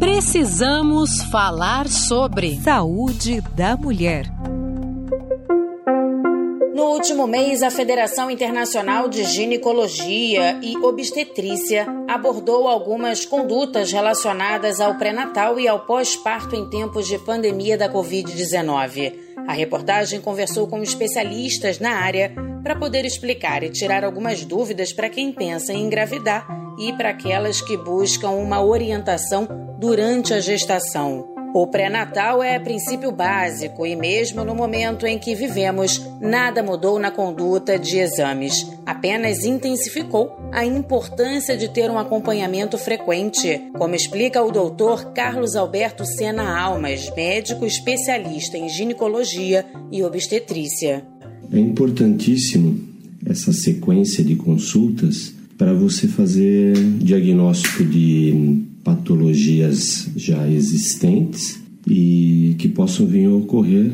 Precisamos falar sobre saúde da mulher. No último mês, a Federação Internacional de Ginecologia e Obstetrícia abordou algumas condutas relacionadas ao pré-natal e ao pós-parto em tempos de pandemia da Covid-19. A reportagem conversou com especialistas na área para poder explicar e tirar algumas dúvidas para quem pensa em engravidar e para aquelas que buscam uma orientação durante a gestação. O pré-natal é princípio básico e, mesmo no momento em que vivemos, nada mudou na conduta de exames. Apenas intensificou a importância de ter um acompanhamento frequente, como explica o doutor Carlos Alberto Sena Almas, médico especialista em ginecologia e obstetrícia. É importantíssimo essa sequência de consultas para você fazer diagnóstico de patologias já existentes e que possam vir a ocorrer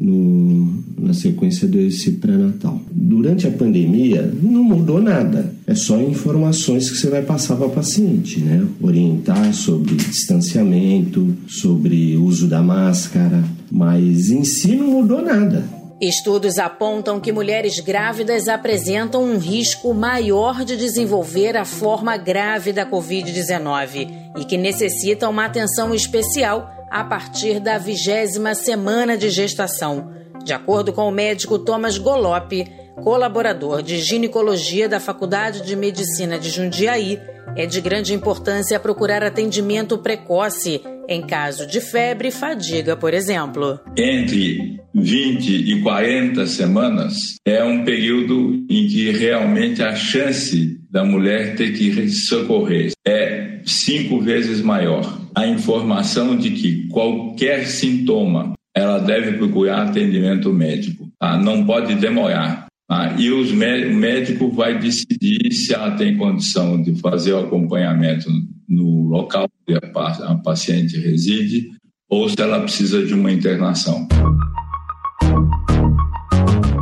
no, na sequência desse pré-natal. Durante a pandemia, não mudou nada. É só informações que você vai passar para o paciente, né? Orientar sobre distanciamento, sobre uso da máscara, mas em si não mudou nada. Estudos apontam que mulheres grávidas apresentam um risco maior de desenvolver a forma grave da Covid-19 e que necessitam uma atenção especial a partir da vigésima semana de gestação. De acordo com o médico Thomas Golope, colaborador de ginecologia da Faculdade de Medicina de Jundiaí, é de grande importância procurar atendimento precoce em caso de febre e fadiga, por exemplo. Entre 20 e 40 semanas é um período em que realmente a chance da mulher ter que socorrer é cinco vezes maior. A informação de que qualquer sintoma ela deve procurar atendimento médico. Tá? Não pode demorar. Ah, e os, o médico vai decidir se ela tem condição de fazer o acompanhamento no local onde a, a paciente reside ou se ela precisa de uma internação.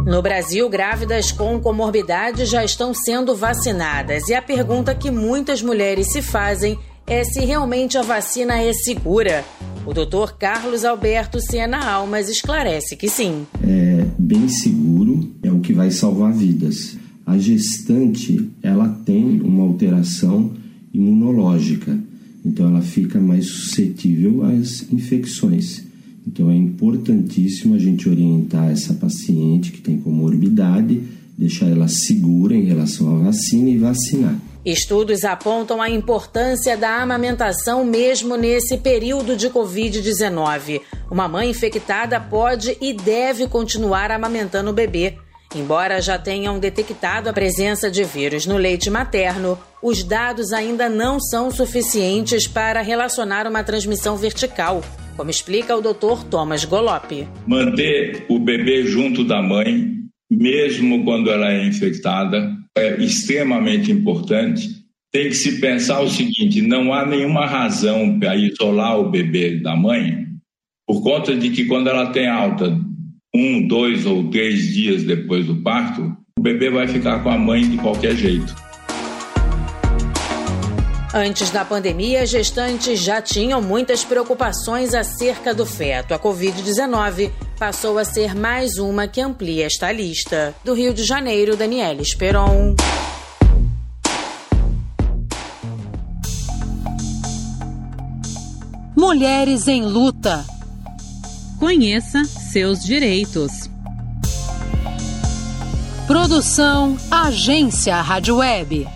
No Brasil, grávidas com comorbidades já estão sendo vacinadas. E a pergunta que muitas mulheres se fazem é se realmente a vacina é segura. O doutor Carlos Alberto Sena Almas esclarece que sim. É bem seguro, é o que vai salvar vidas. A gestante, ela tem uma alteração imunológica, então ela fica mais suscetível às infecções. Então é importantíssimo a gente orientar essa paciente que tem comorbidade, deixar ela segura em relação à vacina e vacinar. Estudos apontam a importância da amamentação mesmo nesse período de Covid-19. Uma mãe infectada pode e deve continuar amamentando o bebê. Embora já tenham detectado a presença de vírus no leite materno, os dados ainda não são suficientes para relacionar uma transmissão vertical, como explica o Dr. Thomas Golope. Manter o bebê junto da mãe, mesmo quando ela é infectada, é extremamente importante. Tem que se pensar o seguinte: não há nenhuma razão para isolar o bebê da mãe, por conta de que quando ela tem alta, um, dois ou três dias depois do parto, o bebê vai ficar com a mãe de qualquer jeito. Antes da pandemia, gestantes já tinham muitas preocupações acerca do feto. A Covid-19 passou a ser mais uma que amplia esta lista. Do Rio de Janeiro, Daniela Esperon. Mulheres em Luta. Conheça seus direitos. Produção Agência Rádio Web.